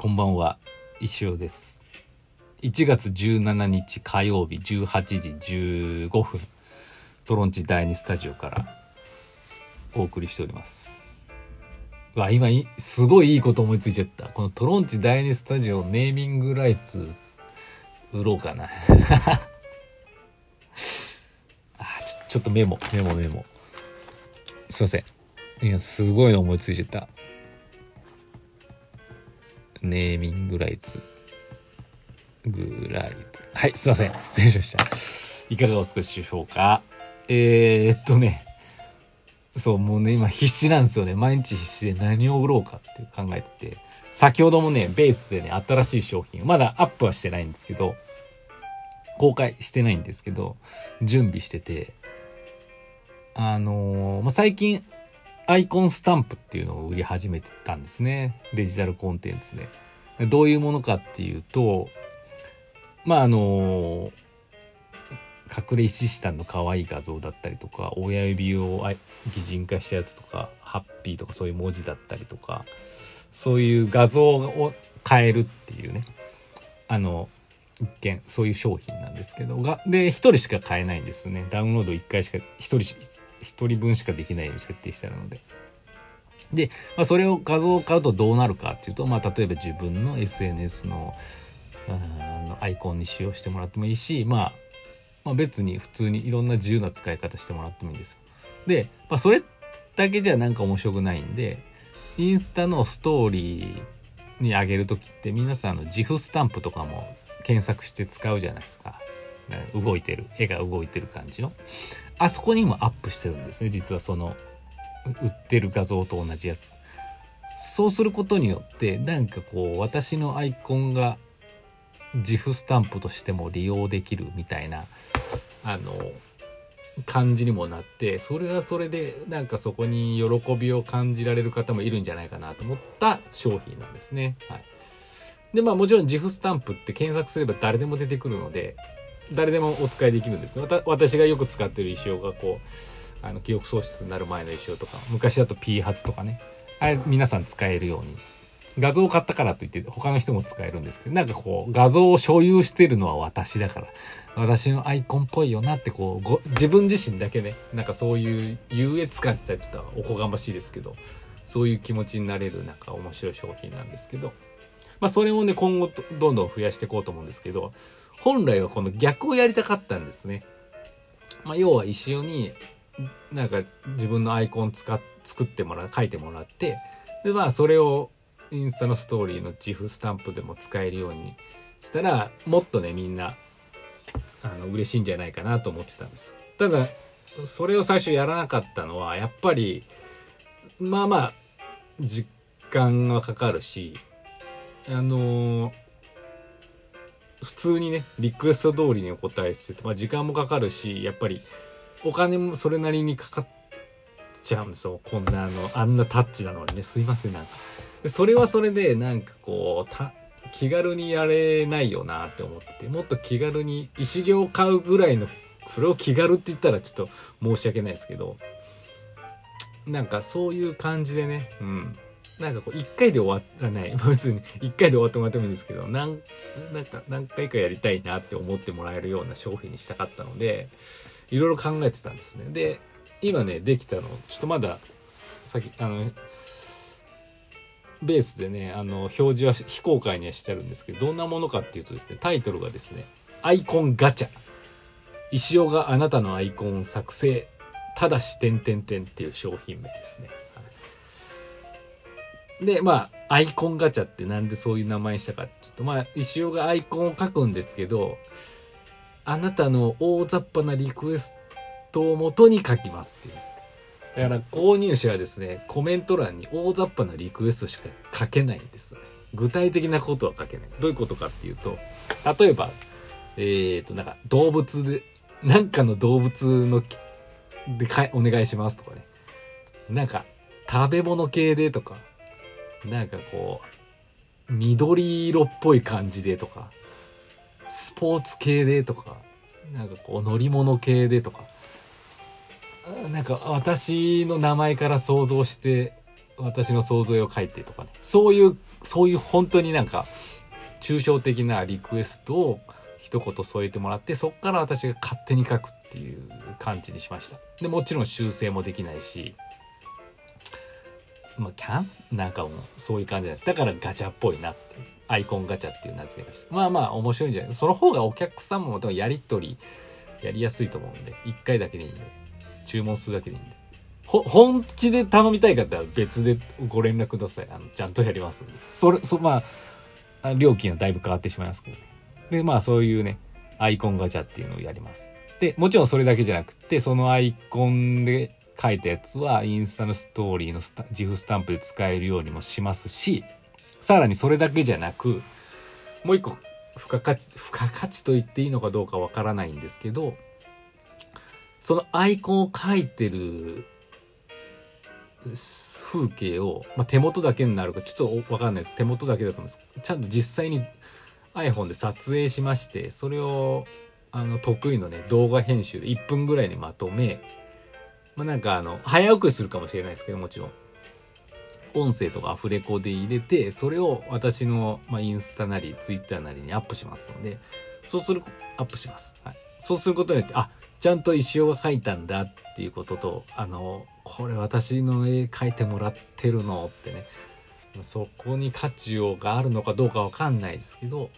こんばんは。石尾です。1月17日火曜日18時15分トロンチ第2スタジオからお送りしております。わ今すごいいいこと思いついちゃった。このトロンチ第2スタジオネーミングライツ売ろうかな。あちょちょっとメモメモメモ。すいません。いやすごいの思いついちゃった。ネーミングライツ。グライツ。はい、すいません。失礼しました。いかがお過ごしでしょうか？えー、っとね、そう、もうね、今必死なんですよね。毎日必死で何を売ろうかって考えてて、先ほどもね、ベースでね、新しい商品、まだアップはしてないんですけど、公開してないんですけど、準備してて、あのー、まあ、最近アイコンスタンプっていうのを売り始めてたんですね。デジタルコンテンツで。どういうものかっていうと、まああの隠れ石下の可愛い画像だったりとか、親指を擬人化したやつとか、ハッピーとかそういう文字だったりとか、そういう画像を変えるっていうね、あの、一見そういう商品なんですけど、が、で、一人しか買えないんですね。ダウンロード一回しか、一人1人分しかできないように設定してあるので。で、まあ、それを画像を買うとどうなるかっていうと、まあ、例えば自分の SNS のアイコンに使用してもらってもいいし、まあ、まあ、別に普通にいろんな自由な使い方してもらってもいいんですよ。で、まあ、それだけじゃなんか面白くないんで、インスタのストーリーに上げる時って皆さんの自負スタンプとかも検索して使うじゃないですか。動いてる絵が動いてる感じの。あそこにもアップしてるんですね。実はその売ってる画像と同じやつ。そうすることによってなんかこう私のアイコンが自負スタンプとしても利用できるみたいなあの感じにもなってそれはそれでなんかそこに喜びを感じられる方もいるんじゃないかなと思った商品なんですね。はい、でまあもちろん自負スタンプって検索すれば誰でも出てくるので誰でもお使いできるんです。私がよく使ってる石尾がこうあの記憶喪失になる前の石尾とか昔だと P 発とかね。あれ皆さん使えるように。画像を買ったからといって他の人も使えるんですけどなんかこう画像を所有してるのは私だから。私のアイコンっぽいよなってこう自分自身だけね。なんかそういう優越感って言ったらちょっとおこがましいですけどそういう気持ちになれるなんか面白い商品なんですけど。まあそれをね今後どんどん増やしていこうと思うんですけど本来はこの逆をやりたかったんですね。まあ、要は石尾になんか自分のアイコン使っ作ってもらう書いてもらってでまあそれをインスタのストーリーの自負スタンプでも使えるようにしたらもっとねみんなあの嬉しいんじゃないかなと思ってたんですただそれを最初やらなかったのはやっぱりまあまあ時間がかかるしあのー普通にねリクエスト通りにお答えしてて、まあ、時間もかかるしやっぱりお金もそれなりにかかっちゃうんですよ。こんなあのあんなタッチなのにね。すいませんなんか。でそれはそれでなんかこう気軽にやれないよなって思っててもっと気軽に石行を買うぐらいのそれを気軽って言ったらちょっと申し訳ないですけどなんかそういう感じでねうん。なんかこう1回で終わらない、まあ、別に。1回で終わってもらってもいいんですけど何なんか何回かやりたいなって思ってもらえるような商品にしたかったのでいろいろ考えてたんですね。で今ねできたのちょっとまだ先あのベースでねあの表示は非公開にはしてあるんですけどどんなものかっていうとですねタイトルがですね「アイコンガチャ」「石尾があなたのアイコンを作成。ただし点々点」っていう商品名ですね。で、まあ、アイコンガチャってなんでそういう名前したかっていうと、まあ、石尾がアイコンを書くんですけど、あなたの大雑把なリクエストをもとに書きますっていう。だから購入者はですね、コメント欄に大雑把なリクエストしか書けないんですよね。具体的なことは書けない。どういうことかっていうと、例えば、えっ、ー、と、なんか動物で、なんかの動物のでかお願いしますとかね。なんか食べ物系でとか、なんかこう、緑色っぽい感じでとか、スポーツ系でとか、なんかこう乗り物系でとか、なんか私の名前から想像して私の想像を描いてとかね。そういうそういう本当になんか抽象的なリクエストを一言添えてもらってそっから私が勝手に書くっていう感じにしました。でもちろん修正もできないし。まあキャンスなんかもそういう感じなんです。だからガチャっぽいなっていうアイコンガチャっていう名付けました。まあまあ面白いんじゃない。その方がお客さんもやり取りやりやすいと思うんで1回だけでいいんで。注文するだけでいいんで。ほ本気で頼みたい方は別でご連絡ください。あのちゃんとやりますんで。それそまあ料金はだいぶ変わってしまいますけどね。でまあそういうねアイコンガチャっていうのをやります。でもちろんそれだけじゃなくてそのアイコンで書いたやつはインスタのストーリーのスタ自負スタンプで使えるようにもしますしさらにそれだけじゃなくもう一個付加価値付加価値と言っていいのかどうかわからないんですけどそのアイコンを書いてる風景を、まあ、手元だけになるかちょっと分かんないです。手元だけだと思うんです。ちゃんと実際に iPhone で撮影しましてそれをあの得意のね動画編集で1分ぐらいにまとめまあ、なんかあの早送りするかもしれないですけどもちろん。音声とかアフレコで入れてそれを私の、まあ、インスタなりツイッターなりにアップしますのでそうするアップします、はい、そうすることによってあちゃんと石尾が描いたんだっていうこととあのこれ私の絵描いてもらってるのってね。そこに価値をがあるのかどうかわかんないですけど、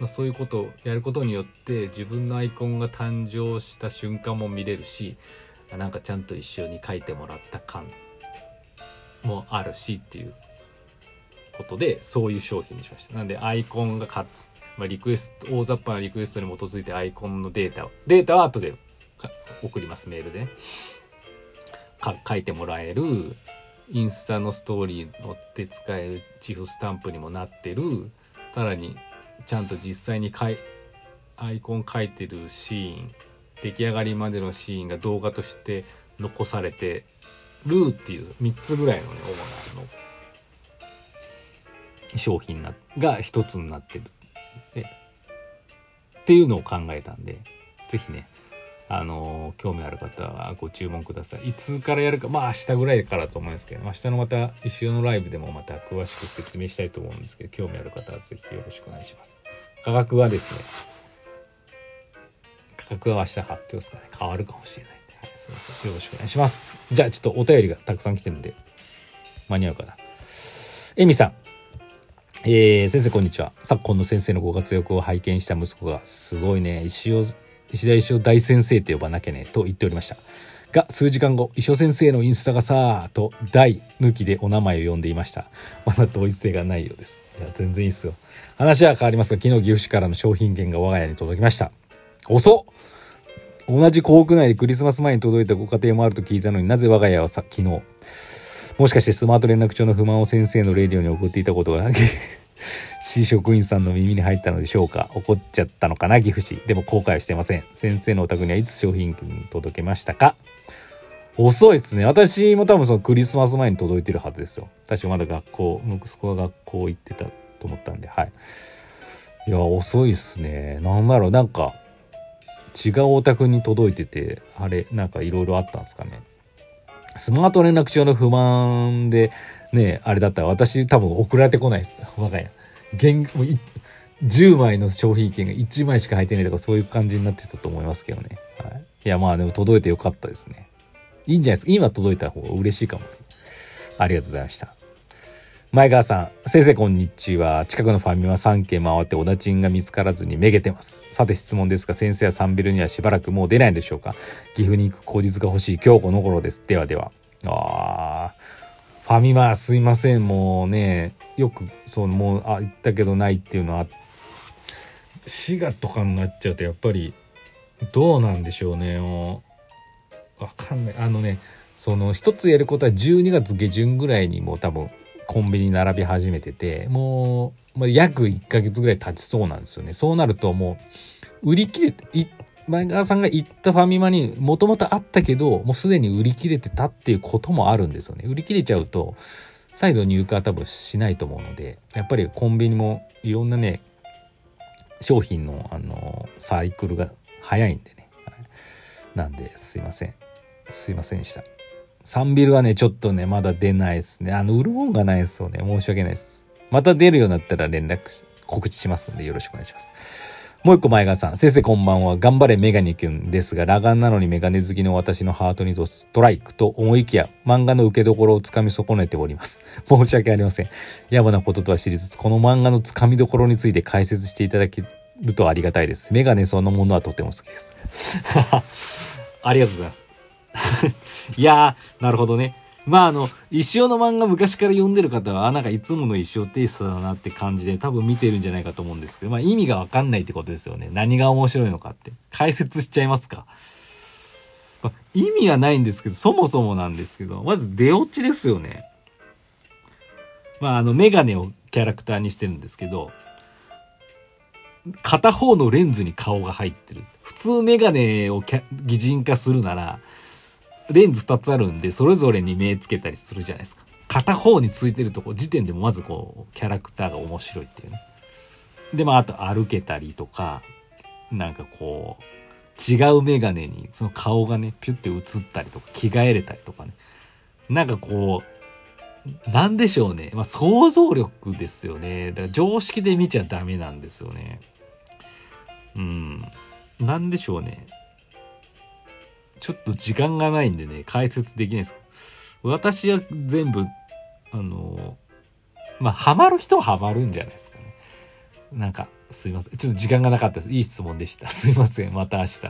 まあ、そういうことをやることによって自分のアイコンが誕生した瞬間も見れるしなんかちゃんと一緒に書いてもらった感もあるしっていうことでそういう商品にしました。なんでアイコンがか、まあ、リクエスト大雑把なリクエストに基づいてアイコンのデータをデータは後で送りますメールでね。書いてもらえるインスタのストーリー乗って使えるチフスタンプにもなってるさらにちゃんと実際にかいアイコン書いてるシーン出来上がりまでのシーンが動画として残されてるっていう3つぐらいのね主なの商品なが1つになってるっていうのを考えたんで是非ねあの興味ある方はご注文ください。いつからやるかまあ明日ぐらいからと思いますけど明日のまた石尾のライブでもまた詳しく説明したいと思うんですけど興味ある方は是非よろしくお願いします。価格はですね価格は明日発表ですかね。変わるかもしれない、はい、すいませんよろしくお願いします。じゃあちょっとお便りがたくさん来てるんで間に合うかな。えみさん。えー、先生こんにちは。昨今の先生のご活躍を拝見した息子がすごいね。石尾石田石尾大先生って呼ばなきゃねと言っておりました。が数時間後石尾先生のインスタがさーと大抜きでお名前を呼んでいました。まだ同一性がないようです。じゃあ全然いいっすよ。話は変わりますが昨日岐阜市からの商品券が我が家に届きました。遅っ。同じ校区内でクリスマス前に届いたご家庭もあると聞いたのになぜ我が家はさ昨日もしかしてスマート連絡帳の不満を先生のレディオに送っていたことが C 職員さんの耳に入ったのでしょうか？怒っちゃったのかな？岐阜市。でも後悔してません。先生のお宅にはいつ商品券届けましたか？遅いですね。私も多分そのクリスマス前に届いてるはずですよ。確かまだ学校息子が学校行ってたと思ったんではい。いや遅いっすね。なんだろう。なんか違うお宅に届いてて、あれ、なんかいろいろあったんですかね。スマート連絡帳の不満で、ね、あれだったら私多分送られてこないです。我が家。現10枚の商品券が1枚しか入ってないとかそういう感じになってたと思いますけどね。はい、いや、まあでも届いてよかったですね。いいんじゃないですか。今届いた方が嬉しいかも。ありがとうございました。前川さん、先生こんにちは。近くのファミマ3軒回って小田賃が見つからずにめげてます。さて質問ですが、先生はサンビルにはしばらくもう出ないんでしょうか？岐阜に行く口実が欲しい今日この頃です。ではでは。あファミマすいません。もうね、よく、そう、もう、あ、行ったけどないっていうのは、滋賀とかになっちゃうとやっぱり、どうなんでしょうね。もう、わかんない。あのね、その一つやることは12月下旬ぐらいにもう多分コンビニ並び始めててもう、まあ、約1ヶ月ぐらい経ちそうなんですよね。そうなるともう売り切れて前川さんが行ったファミマにもともとあったけどもうすでに売り切れてたっていうこともあるんですよね。売り切れちゃうと再度入荷は多分しないと思うのでやっぱりコンビニもいろんなね商品のあのサイクルが早いんでね、はい、なんですいません。すいませんでした。サンビルはね、ちょっとね、まだ出ないですね。あの、売るもんがないですよね。申し訳ないです。また出るようになったら連絡し、告知しますんでよろしくお願いします。もう一個前川さん。先生こんばんは。頑張れメガネくんですが、裸眼なのにメガネ好きの私のハートにドストライクと思いきや、漫画の受けどころをつかみ損ねております。申し訳ありません。野暮なこととは知りつつ、この漫画のつかみどころについて解説していただけるとありがたいです。メガネそのものはとても好きです。ありがとうございます。いやー、なるほどね。まああの、石尾の漫画昔から読んでる方は、なんかいつもの石尾テイストだなって感じで多分見てるんじゃないかと思うんですけど、まあ意味がわかんないってことですよね。何が面白いのかって。解説しちゃいますか。まあ、意味はないんですけど、そもそもなんですけど、まず出落ちですよね。まああの、メガネをキャラクターにしてるんですけど、片方のレンズに顔が入ってる。普通メガネを擬人化するなら、レンズ2つあるんで、それぞれに目つけたりするじゃないですか。片方についてるとこ時点でもまずこう、キャラクターが面白いっていうね。で、まあ、あと歩けたりとか、なんかこう、違うメガネにその顔がね、ピュッて映ったりとか、着替えれたりとかね。なんかこう、なんでしょうね。まあ、想像力ですよね。だから常識で見ちゃダメなんですよね。うん。なんでしょうね。ちょっと時間がないんでね、解説できないです。私は全部、あの、まあ、ハマる人はハマるんじゃないですかね。なんか、すいません。ちょっと時間がなかったです。いい質問でした。すいません。また明日。